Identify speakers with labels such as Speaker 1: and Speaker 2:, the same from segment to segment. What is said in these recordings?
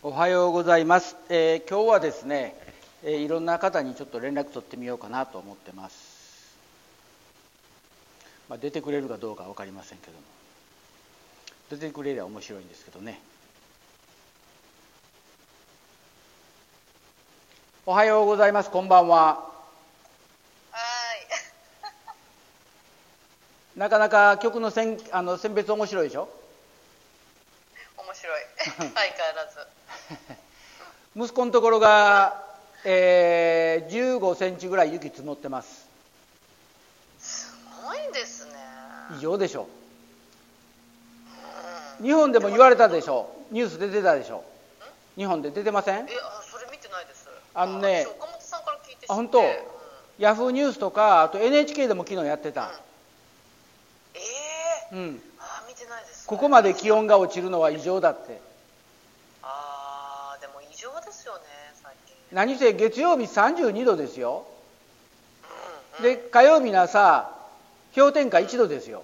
Speaker 1: おはようございます、えー今日はですね、えーいろんな方にちょっと連絡取ってみようかなと思ってます、まあ、出てくれるかどうか分かりませんけども。出てくれりゃ面白いんですけどね。おはようございます。こんばんは。
Speaker 2: は
Speaker 1: なかなか曲の選あの選別面白いでしょ？
Speaker 2: 面白い。相変わらず
Speaker 1: 息子のところが、えー15センチぐらい雪積もってます。
Speaker 2: すごいですね。
Speaker 1: 異常でしょ。
Speaker 2: うん
Speaker 1: 日本でも言われたでしょ。ニュースで出てたでしょ。日本で出てません？
Speaker 2: えあそれ見てないです。
Speaker 1: あのね
Speaker 2: 私岡本さんから聞いて
Speaker 1: あ本当。
Speaker 2: うん。
Speaker 1: ヤフーニュースとかあと NHK でも昨日やってた、
Speaker 2: ええ
Speaker 1: うん、
Speaker 2: あ見てないです、ね、
Speaker 1: ここまで気温が落ちるのは異常だって何せ月曜日32度ですよ。
Speaker 2: うん
Speaker 1: で火曜日の朝氷点下1度ですよ。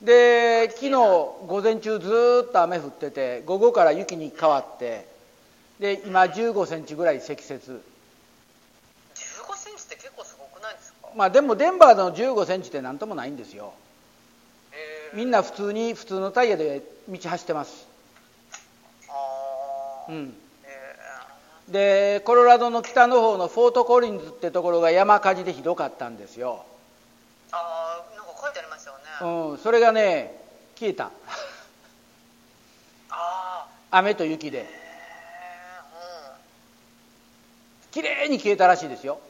Speaker 1: で昨日午前中ずーっと雨降ってて午後から雪に変わってで今15センチぐらい積雪。
Speaker 2: 15センチって結構すごくないですか？
Speaker 1: まあでもデンバーの15センチって何ともないんですよ。
Speaker 2: え
Speaker 1: みんな普通に普通のタイヤで道走ってます。うん。
Speaker 2: え
Speaker 1: でコロラドの北の方のフォートコリンズってところが山火事でひどかったんですよ、
Speaker 2: ー、あーなんか書いてありましたよね、
Speaker 1: うん、それがね消えた。
Speaker 2: あ
Speaker 1: 雨と雪で。
Speaker 2: ーへ
Speaker 1: きれいに消えたらしいですよ。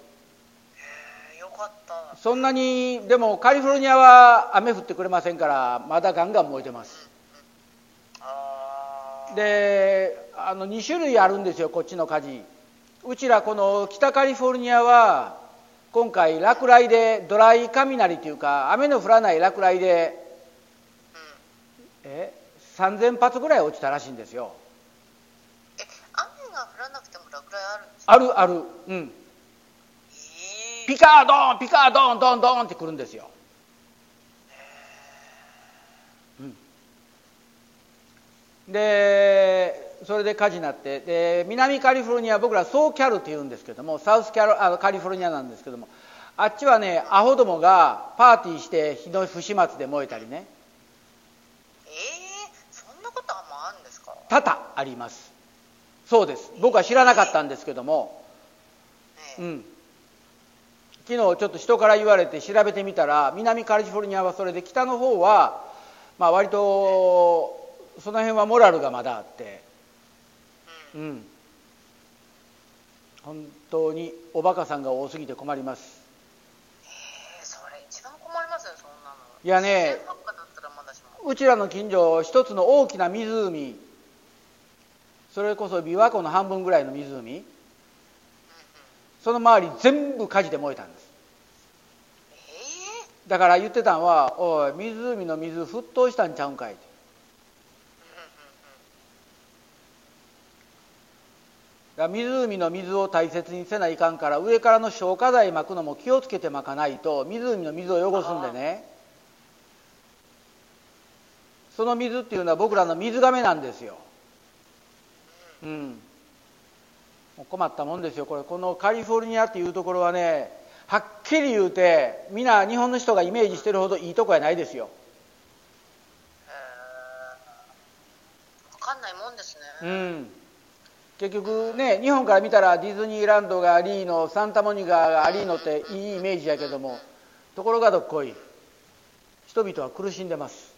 Speaker 2: えうんよかった。
Speaker 1: そんなにでもカリフォルニアは雨降ってくれませんからまだガンガン燃えてますであの2種類あるんですよこっちの火事。うちらこの北カリフォルニアは今回落雷でドライ雷というか雨の降らない落雷でえ3000発ぐらい落ちたらしいんですよ。
Speaker 2: え雨が降らなくても落雷あるんですか？
Speaker 1: あるある。うん。
Speaker 2: えー。
Speaker 1: ピカードーンピカードーンドンドンってくるんですよ、うん、でそれで火事になってで南カリフォルニア僕らソーキャルって言うんですけどもサウスキャロあカリフォルニアなんですけどもあっちはねアホどもがパーティーして火の不始末で燃えたりね。
Speaker 2: えー、そんなことあんまあるんですか？
Speaker 1: 多々あります。そうです。僕は知らなかったんですけども。
Speaker 2: ね
Speaker 1: うん。昨日ちょっと人から言われて調べてみたら南カリフォルニアはそれで北の方はまあ割とその辺はモラルがまだあってうん。本当におバカさんが多すぎて困ります。
Speaker 2: えー、それ一番困りますよそんなの。
Speaker 1: いやねうちらの近所一つの大きな湖。それこそ琵琶湖の半分ぐらいの湖。その周り全部火事で燃えたんです。
Speaker 2: え
Speaker 1: だから言ってたんは「おい湖の水沸騰したんちゃうんかい」ってだから湖の水を大切にせないかんから上からの消火剤撒くのも気をつけて撒かないと湖の水を汚すんでね。その水っていうのは僕らの水がめなんですよ。うん。もう困ったもんですよこれ。このカリフォルニアっていうところはねはっきり言うて皆日本の人がイメージしてるほどいいとこやないですよ。
Speaker 2: 分かんないもんですね、
Speaker 1: うん結局ね日本から見たらディズニーランドがありのサンタモニカがありのっていいイメージやけどもところがどっこい人々は苦しんでます。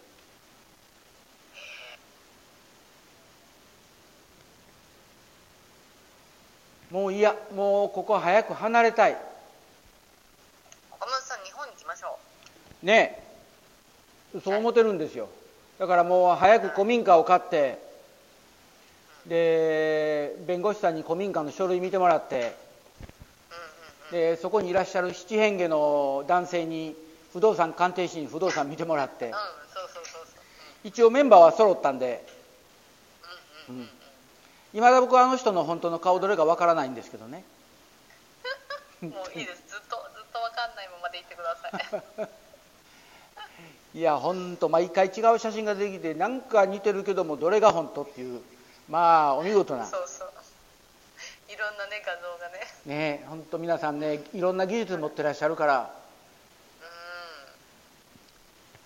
Speaker 1: もういやもうここ早く離れたい。
Speaker 2: 岡本さん日本に来ましょ
Speaker 1: ねえ。そう思ってるんですよ。だからもう早く古民家を買ってで弁護士さんに古民家の書類見てもらってでそこにいらっしゃる七変化の男性に不動産鑑定士に不動産見てもらって一応メンバーは揃ったんで
Speaker 2: うんうん
Speaker 1: だ僕はあの人の本当の顔どれかわからないんですけどね。
Speaker 2: もういいです。ずっとずっと分かんないままでいってください。
Speaker 1: いや本当毎回違う写真ができてなんか似てるけどもどれが本当っていうまあお見事な。
Speaker 2: そうそう。いろんなね画像がね。
Speaker 1: ね本当皆さんねいろんな技術持ってらっしゃるから。
Speaker 2: うん。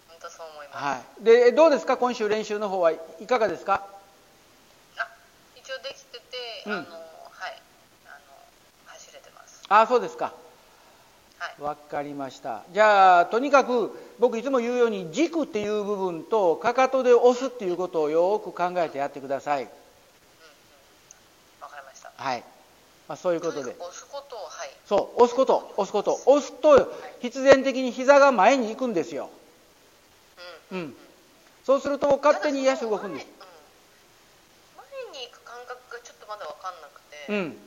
Speaker 2: 本当そう思います、
Speaker 1: はい。でどうですか？今週練習の方はいかがですか？
Speaker 2: あ一応できてて、
Speaker 1: うん。
Speaker 2: あのはい。あの走れてます。
Speaker 1: ああそうですか。
Speaker 2: はい。
Speaker 1: わかりました。じゃあとにかく僕いつも言うように軸っていう部分とかかとで押すっていうことをよく考えてやってくださいはい、まあ、そういうことで。
Speaker 2: 押すことをはい。
Speaker 1: そう押すこと。押すこと。押すと必然的に膝が前に行くんですよ。
Speaker 2: うん。
Speaker 1: うん。そうすると勝手に足動くんです。
Speaker 2: 前,、うん、前に行く感覚がちょっとまだ分かんなくて、
Speaker 1: うん。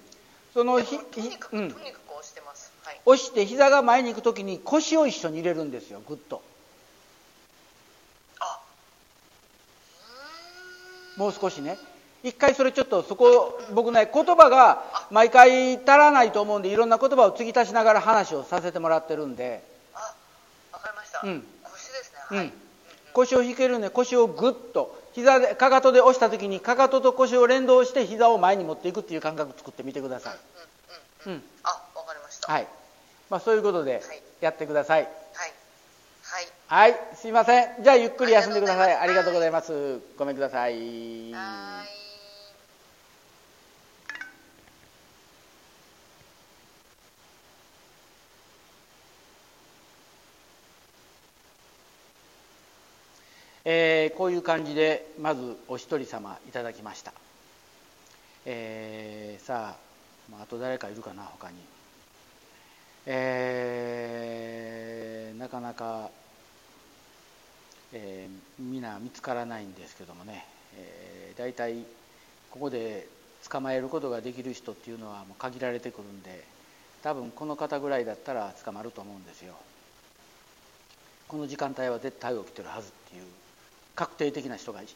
Speaker 1: その
Speaker 2: で
Speaker 1: ひ
Speaker 2: もとにかく、
Speaker 1: ひうん。
Speaker 2: とにかく押してます。はい。
Speaker 1: 押して膝が前に行く時に腰を一緒に入れるんですよ。グッと。
Speaker 2: あ。うーん
Speaker 1: もう少しね一回それちょっとそこ僕ね言葉が毎回足らないと思うんでいろんな言葉を継ぎ足しながら話をさせてもらってるんで、
Speaker 2: あわかりました、
Speaker 1: うん。
Speaker 2: 腰ですね
Speaker 1: 腰を引けるんで腰をグッと。膝でかかとで押した時にかかとと腰を連動して膝を前に持っていくっていう感覚作ってみてください、
Speaker 2: うんうんうん。
Speaker 1: うん。
Speaker 2: あわかりました。
Speaker 1: はい。まあ、そういうことで
Speaker 2: はい。
Speaker 1: やってください。
Speaker 2: はい。はい。
Speaker 1: はい。すいません。じゃあゆっくり休んでください。あ
Speaker 2: ありがとう
Speaker 1: ござ
Speaker 2: ございます。
Speaker 1: います。ごめんくださ
Speaker 2: い
Speaker 1: えーこういう感じでまずお一人様いただきました、えーさあ、あ、と誰かいるかな他に。えーなかなか、えー皆見つからないんですけどもね、えー、大体ここで捕まえることができる人っていうのはもう限られてくるんで多分この方ぐらいだったら捕まると思うんですよ。この時間帯は絶対起きてるはずっていう確定的な人がい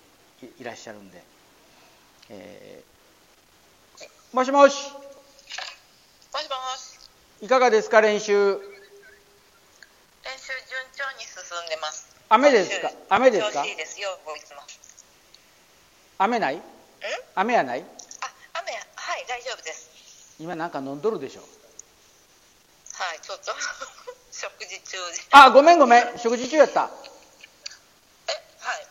Speaker 1: いらっしゃるんで、えーもしもし。
Speaker 2: もしもし。
Speaker 1: いかがですか練習？
Speaker 2: 練習順調に進んでます。
Speaker 1: 雨ですか？雨ですか？
Speaker 2: 調子いいですよいつも。ん
Speaker 1: 雨ない？雨はない？
Speaker 2: あ雨はい大丈夫です。
Speaker 1: 今なんか飲んどるでしょ？
Speaker 2: はいちょっと。食事中で。
Speaker 1: あごめんごめん。食事中やった
Speaker 2: えはい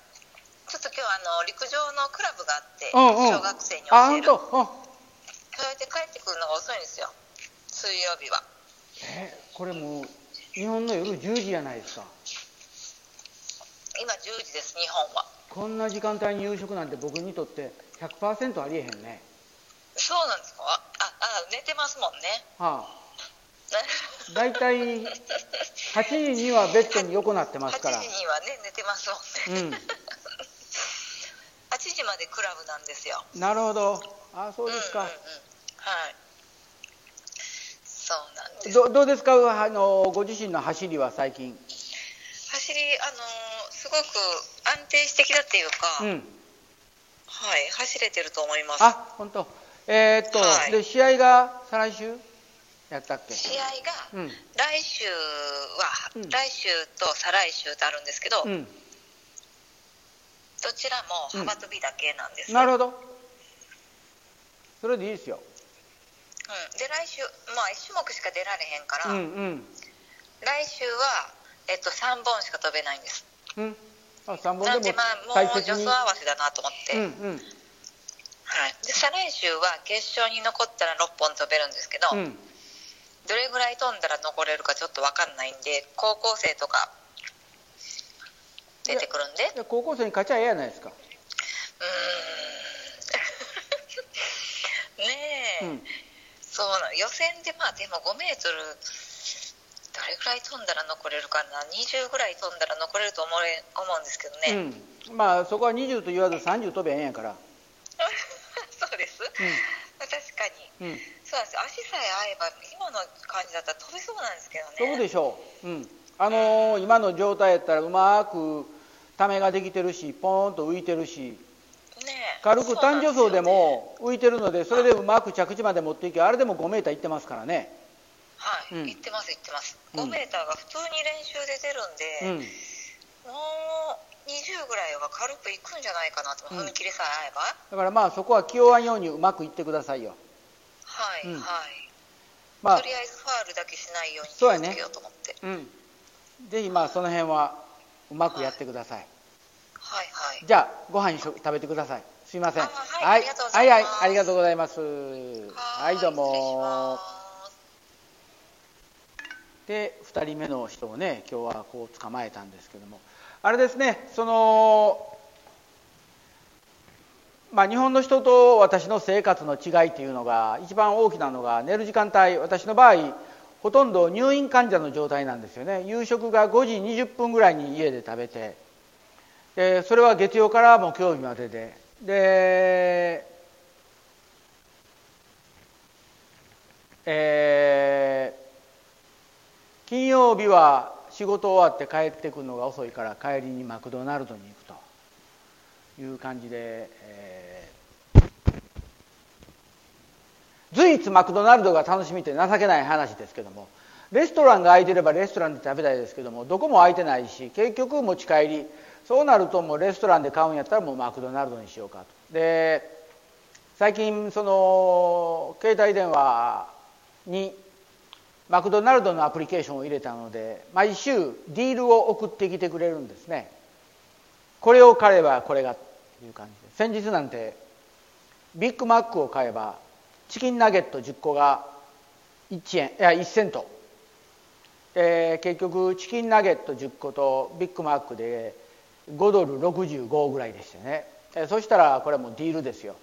Speaker 2: ちょっと今日あの陸上のクラブがあって、
Speaker 1: うんうん。
Speaker 2: 小学生に
Speaker 1: あ
Speaker 2: 教える。
Speaker 1: うん。
Speaker 2: それで帰ってくるのが遅いんですよ。水曜日は。
Speaker 1: えこれもう日本の夜10時じゃないですか。
Speaker 2: 今10時です日本は。
Speaker 1: こんな時間帯に夕食なんて僕にとって100%ありえへんね。
Speaker 2: そうなんですか？ああ寝てますもんね。
Speaker 1: はあ。大体8時にはベッドに横なってますから。
Speaker 2: 8時にはね寝てますもんね、
Speaker 1: うん。
Speaker 2: 8時までクラブなんですよ。
Speaker 1: なるほど。あそうですか、
Speaker 2: うんうんうん、はい。そうなんです。
Speaker 1: どどうですか？あのご自身の走りは最近。
Speaker 2: 走りあのーすごく安定してきたっていうか、
Speaker 1: うん。
Speaker 2: はい走れてると思います。
Speaker 1: あ本当。えーっと、
Speaker 2: はい。
Speaker 1: で試合が再来週？やったっけ？
Speaker 2: 試合が
Speaker 1: うん。
Speaker 2: 来週は、
Speaker 1: うん。
Speaker 2: 来週と再来週とあるんですけど、
Speaker 1: うん
Speaker 2: どちらも幅跳びだけなんです、
Speaker 1: なるほど。それでいいですよ。
Speaker 2: うん、で来週まあ1種目しか出られへんから、
Speaker 1: うんうん。
Speaker 2: 来週は、えっと、3本しか飛べないんです。
Speaker 1: うん。あ3
Speaker 2: なんで
Speaker 1: 本でも
Speaker 2: まあもう
Speaker 1: 大切に。
Speaker 2: 助走合わせだなと思って、
Speaker 1: うんうん。
Speaker 2: はい、で再来週は決勝に残ったら6本飛べるんですけど、
Speaker 1: うん。
Speaker 2: どれぐらい飛んだら残れるかちょっと分かんないんで高校生とか出てくるんで。
Speaker 1: 高校生に勝ちゃええやないですか。
Speaker 2: うーん。ねえ、
Speaker 1: うん。
Speaker 2: そうなの。予選でまあでも5メートルどれぐらい飛んだら残れるかな。20ぐらい飛んだら残れると思え思うんですけどね、
Speaker 1: うん。まあそこは20と言わず30飛べへんやから。
Speaker 2: そうです、確かに。
Speaker 1: うん。
Speaker 2: そうなんです。よ足さえ合えば今の感じだったら飛びそうなんですけどね。
Speaker 1: 飛ぶでしょう、うん、あのー今の状態やったらうまくためができてるしポーンと浮いてるし軽く単助走でも浮いてるのでそれでうまく着地まで持っていけばあれでも5メーターいってますからね。
Speaker 2: はい、
Speaker 1: うん。
Speaker 2: 行ってます行ってます。
Speaker 1: うん。
Speaker 2: 5メーターが普通に練習で出るんで、
Speaker 1: うん。
Speaker 2: もう20ぐらいは軽くいくんじゃないかなと、
Speaker 1: うん。
Speaker 2: 踏切さえ合えば。
Speaker 1: だからまあそこは気負わんようにうまくいってくださいよ。
Speaker 2: はい、
Speaker 1: うん。
Speaker 2: はい、
Speaker 1: まあ。
Speaker 2: とりあえずファールだけしないように気をつけようと思って、
Speaker 1: うん。ぜひまあその辺はうまくやってください、
Speaker 2: はいはい。
Speaker 1: じゃあご飯一緒食べてください。すいません。
Speaker 2: あはいありがとうござ
Speaker 1: はいい
Speaker 2: ます。
Speaker 1: はいありがとうございます。はいどうも。で2人目の人をね今日はこう捕まえたんですけども。あれですねそのまあ日本の人と私の生活の違いっていうのが一番大きなのが寝る時間帯。私の場合ほとんど入院患者の状態なんですよね。夕食が5時20分ぐらいに家で食べて。でそれは月曜から木曜日までででえー金曜日は仕事終わって帰ってくるのが遅いから帰りにマクドナルドに行くという感じで、えー随一マクドナルドが楽しみって情けない話ですけどもレストランが空いてればレストランで食べたいですけどもどこも空いてないし結局持ち帰りそうなるともうレストランで買うんやったらもうマクドナルドにしようかと。で最近その携帯電話にマクドナルドのアプリケーションを入れたので毎週 deal を送ってきてくれるんですね。これを買えばこれがっていう感じで。先日なんてビッグマックを買えばチキンナゲット10個が1円いや1セントで結局チキンナゲット10個とビッグマックで5ドル65ぐらいでしたね。えそしたらこれはもう deal ですよ。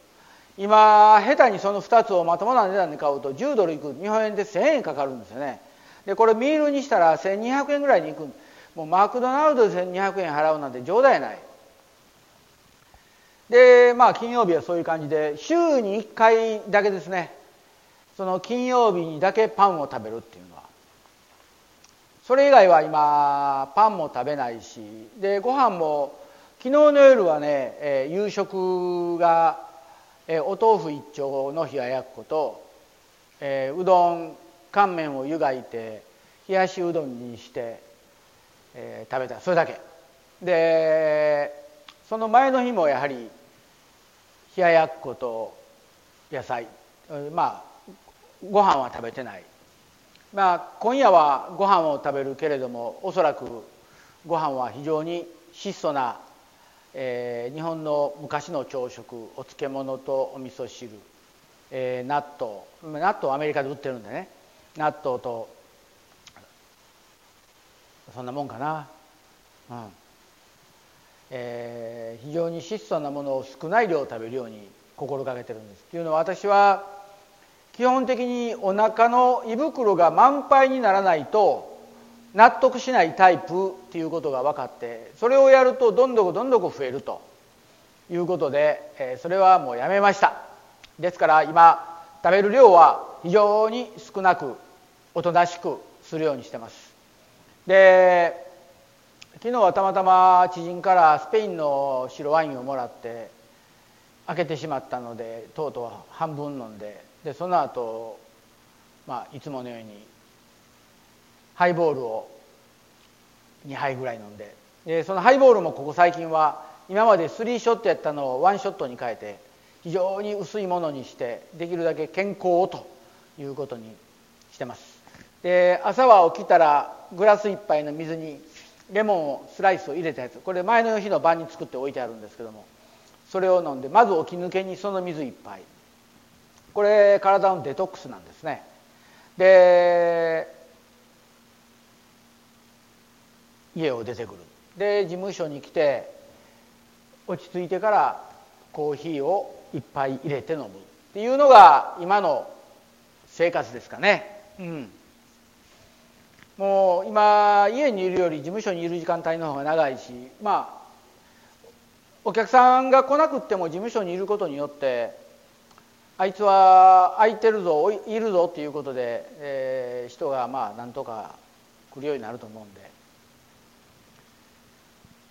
Speaker 1: 今下手にその2つをまともな値段で買うと10ドルいく日本円で1000円かかるんですよね。でこれミールにしたら1200円ぐらいにいく。もうマクドナルドで1200円払うなんて冗談やない。でまあ金曜日はそういう感じで週に1回だけですね。その金曜日にだけパンを食べるっていうのは。それ以外は今パンも食べないしでご飯も昨日の夜はね、えー夕食が、えーお豆腐一丁の冷ややっこと、えーうどん乾麺を湯がいて冷やしうどんにして、えー食べた。それだけ。でその前の日もやはり冷ややっこと野菜。まあご飯は食べてない。まあ今夜はご飯を食べるけれどもおそらくご飯は非常に質素な、えー日本の昔の朝食お漬物とお味噌汁、えー納豆。納豆アメリカで売ってるんでね。納豆とそんなもんかな。うん。えー非常に質素なものを少ない量を食べるように心がけてるんです。っていうのは私は基本的にお腹の胃袋が満杯にならないと納得しないタイプっていうことが分かってそれをやるとどんどこどんどこ増えるということで、えーそれはもうやめました。ですから今食べる量は非常に少なくおとなしくするようにしてます。で昨日はたまたま知人からスペインの白ワインをもらって開けてしまったのでとうとう半分飲んででその後、まあいつものようにハイボールを2杯ぐらい飲んででそのハイボールもここ最近は今まで3ショットやったのを1ショットに変えて非常に薄いものにしてできるだけ健康をということにしてます。で朝は起きたらグラス1杯の水にレモンをスライスを入れたやつ。これ前の日の晩に作って置いてあるんですけども。それを飲んでまず起き抜けにその水1杯これ体のデトックスなんですね。で家を出てくる。で事務所に来て落ち着いてからコーヒーを一杯入れて飲む。っていうのが今の生活ですかね。うん。もう今家にいるより事務所にいる時間帯の方が長いしまあお客さんが来なくっても事務所にいることによってあいつは空いてるぞいるぞっていうことで、えー人がまあなんとか来るようになると思うんで。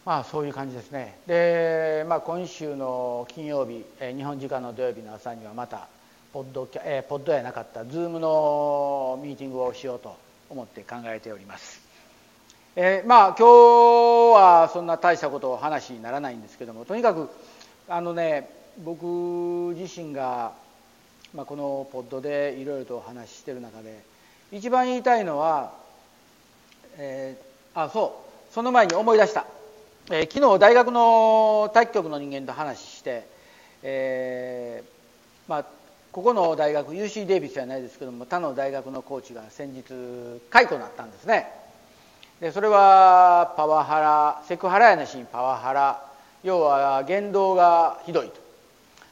Speaker 1: まあそういう感じですね。で、まあ、今週の金曜日、えー日本時間の土曜日の朝にはまたポッドキャ、えーポッドやなかったズームのミーティングをしようと思って考えております、えーまあ今日はそんな大したことを話にならないんですけどもとにかくあのね僕自身が、まあ、このポッドでいろいろとお話ししてる中で一番言いたいのは、えー、あそうその前に思い出した、えー、昨日大学の体育局の人間と話して、えー、まあここの大学 UC デイビスじゃないですけども他の大学のコーチが先日解雇になったんですね。でそれはパワハラセクハラやなしにパワハラ。要は言動がひどいと。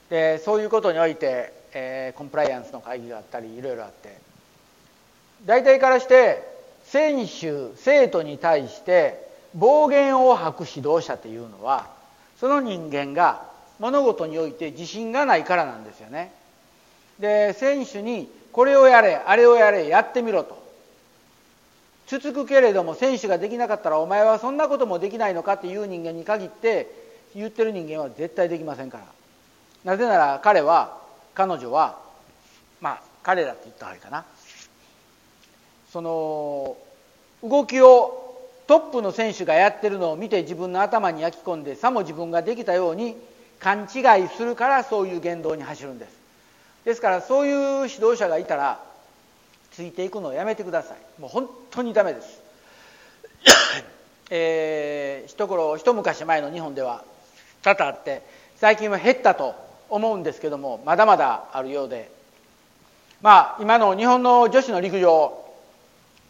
Speaker 1: でそういうことにおいて、えー、コンプライアンスの会議があったりいろいろあって。大体からして選手生徒に対して暴言を吐く指導者っていうのはその人間が物事において自信がないからなんですよね。で選手にこれをやれあれをやれやってみろと。つつくけれども選手ができなかったらお前はそんなこともできないのかっていう人間に限って言ってる人間は絶対できませんから。なぜなら彼は彼女はまあ彼らって言った方がいいかな。その動きをトップの選手がやってるのを見て自分の頭に焼き込んでさも自分ができたように勘違いするからそういう言動に走るんです。ですからそういう指導者がいたらついていくのをやめてください。もう本当にダメです。えー、一頃一昔前の日本では多々あって最近は減ったと思うんですけどもまだまだあるようで。まあ今の日本の女子の陸上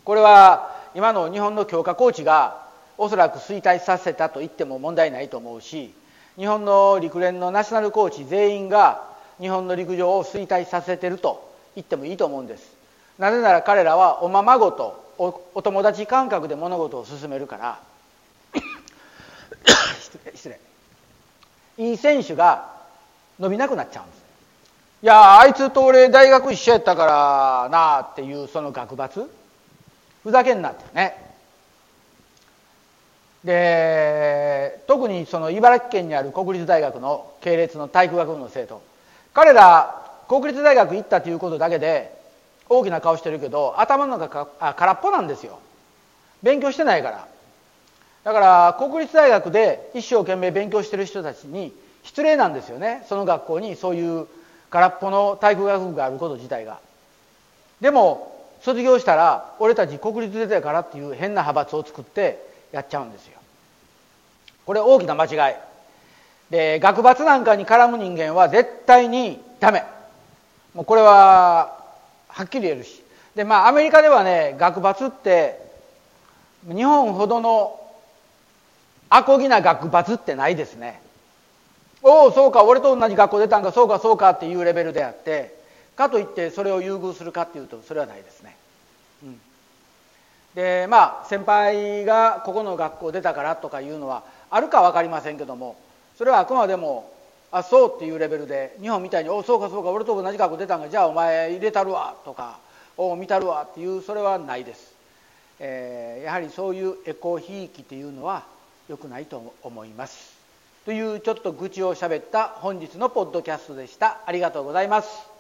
Speaker 1: これは今の日本の強化コーチがおそらく衰退させたと言っても問題ないと思うし日本の陸連のナショナルコーチ全員が日本の陸上を衰退させてると言ってもいいと思うんです。なぜなら彼らはおままごとお友達感覚で物事を進めるから。失礼いい選手が伸びなくなっちゃうんです。いやあいつと俺大学一緒やったからなあっていうその学罰。ふざけんなってね。で特にその茨城県にある国立大学の系列の体育学部の生徒。彼ら国立大学行ったということだけで大きな顔してるけど頭の中か空っぽなんですよ。勉強してないから。だから国立大学で一生懸命勉強してる人たちに失礼なんですよね。その学校にそういう空っぽの体育学部があること自体が。でも卒業したら俺たち国立出てからっていう変な派閥を作ってやっちゃうんですよ。これ大きな間違い。で学閥なんかに絡む人間は絶対にダメ。もうこれははっきり言えるし。でまあアメリカではね学閥って日本ほどのアコギな学閥ってないですね。おおそうか俺と同じ学校出たんかそうかそうかっていうレベルであってかといってそれを優遇するかっていうとそれはないですね、うん、でまあ先輩がここの学校出たからとかいうのはあるか分かりませんけどもそれはあくまでもあそうっていうレベルで日本みたいに「おそうかそうか俺と同じ学校出たんかじゃあお前入れたるわ」とか「お見たるわ」っていうそれはないです、えー、やはりそういうエコひいきっていうのは良くないと思います。というちょっと愚痴をしゃべった本日のポッドキャストでした。ありがとうございます。